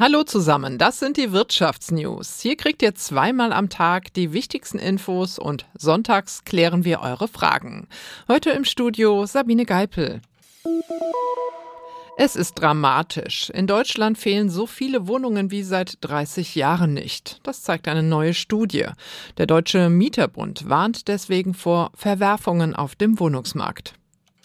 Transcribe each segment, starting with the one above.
Hallo zusammen, das sind die Wirtschaftsnews. Hier kriegt ihr zweimal am Tag die wichtigsten Infos und sonntags klären wir eure Fragen. Heute im Studio Sabine Geipel. Es ist dramatisch. In Deutschland fehlen so viele Wohnungen wie seit 30 Jahren nicht. Das zeigt eine neue Studie. Der Deutsche Mieterbund warnt deswegen vor Verwerfungen auf dem Wohnungsmarkt.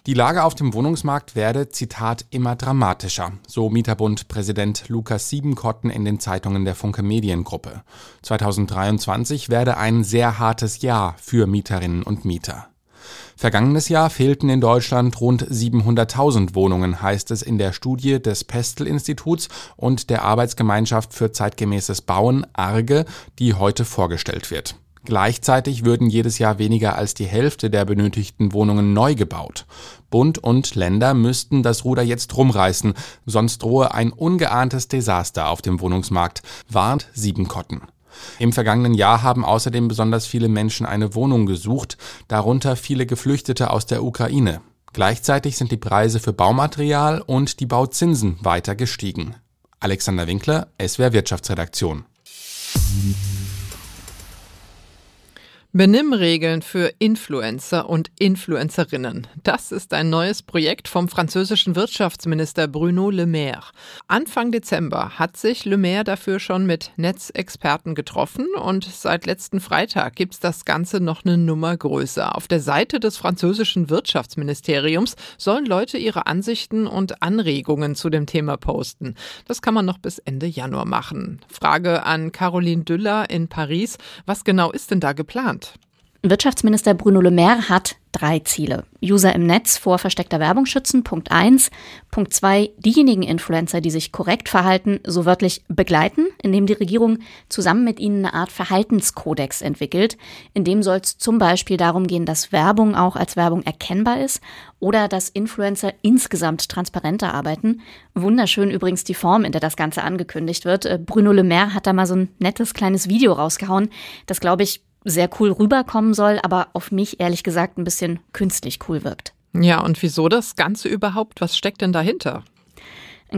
Die Lage auf dem Wohnungsmarkt werde, Zitat, immer dramatischer, so Mieterbund-Präsident Lukas Siebenkotten in den Zeitungen der Funke Mediengruppe. 2023 werde ein sehr hartes Jahr für Mieterinnen und Mieter. Vergangenes Jahr fehlten in Deutschland rund 700.000 Wohnungen, heißt es in der Studie des Pestel-Instituts und der Arbeitsgemeinschaft für zeitgemäßes Bauen, ARGE, die heute vorgestellt wird. Gleichzeitig würden jedes Jahr weniger als die Hälfte der benötigten Wohnungen neu gebaut. Bund und Länder müssten das Ruder jetzt rumreißen, sonst drohe ein ungeahntes Desaster auf dem Wohnungsmarkt, warnt Siebenkotten. Im vergangenen Jahr haben außerdem besonders viele Menschen eine Wohnung gesucht, darunter viele Geflüchtete aus der Ukraine. Gleichzeitig sind die Preise für Baumaterial und die Bauzinsen weiter gestiegen. Alexander Winkler, SWR Wirtschaftsredaktion. Benimmregeln für Influencer und Influencerinnen. Das ist ein neues Projekt vom französischen Wirtschaftsminister Bruno Le Maire. Anfang Dezember hat sich Le Maire dafür schon mit Netzexperten getroffen und seit letzten Freitag gibt's das Ganze noch eine Nummer größer. Auf der Seite des französischen Wirtschaftsministeriums sollen Leute ihre Ansichten und Anregungen zu dem Thema posten. Das kann man noch bis Ende Januar machen. Frage an Caroline Düller in Paris. Was genau ist denn da geplant? Wirtschaftsminister Bruno Le Maire hat drei Ziele. User im Netz vor versteckter Werbung schützen, Punkt eins. Punkt zwei, diejenigen Influencer, die sich korrekt verhalten, so wörtlich begleiten, indem die Regierung zusammen mit ihnen eine Art Verhaltenskodex entwickelt. In dem soll es zum Beispiel darum gehen, dass Werbung auch als Werbung erkennbar ist oder dass Influencer insgesamt transparenter arbeiten. Wunderschön übrigens die Form, in der das Ganze angekündigt wird. Äh, Bruno Le Maire hat da mal so ein nettes kleines Video rausgehauen, das glaube ich sehr cool rüberkommen soll, aber auf mich ehrlich gesagt ein bisschen künstlich cool wirkt. Ja, und wieso das Ganze überhaupt? Was steckt denn dahinter?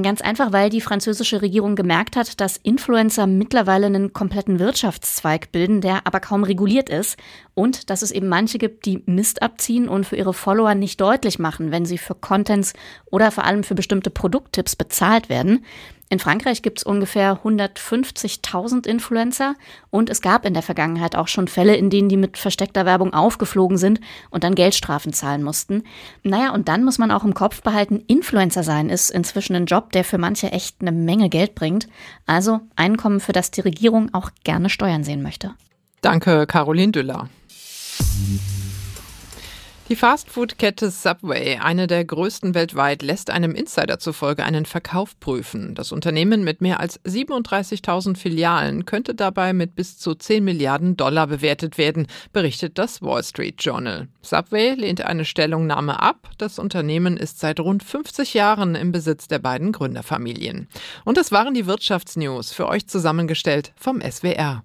Ganz einfach, weil die französische Regierung gemerkt hat, dass Influencer mittlerweile einen kompletten Wirtschaftszweig bilden, der aber kaum reguliert ist und dass es eben manche gibt, die Mist abziehen und für ihre Follower nicht deutlich machen, wenn sie für Contents oder vor allem für bestimmte Produkttipps bezahlt werden. In Frankreich gibt es ungefähr 150.000 Influencer und es gab in der Vergangenheit auch schon Fälle, in denen die mit versteckter Werbung aufgeflogen sind und dann Geldstrafen zahlen mussten. Naja, und dann muss man auch im Kopf behalten, Influencer sein ist inzwischen ein Job, der für manche echt eine Menge Geld bringt. Also Einkommen, für das die Regierung auch gerne Steuern sehen möchte. Danke, Caroline Düller. Die Fastfood-Kette Subway, eine der größten weltweit, lässt einem Insider zufolge einen Verkauf prüfen. Das Unternehmen mit mehr als 37.000 Filialen könnte dabei mit bis zu 10 Milliarden Dollar bewertet werden, berichtet das Wall Street Journal. Subway lehnt eine Stellungnahme ab. Das Unternehmen ist seit rund 50 Jahren im Besitz der beiden Gründerfamilien. Und das waren die Wirtschaftsnews für euch zusammengestellt vom SWR.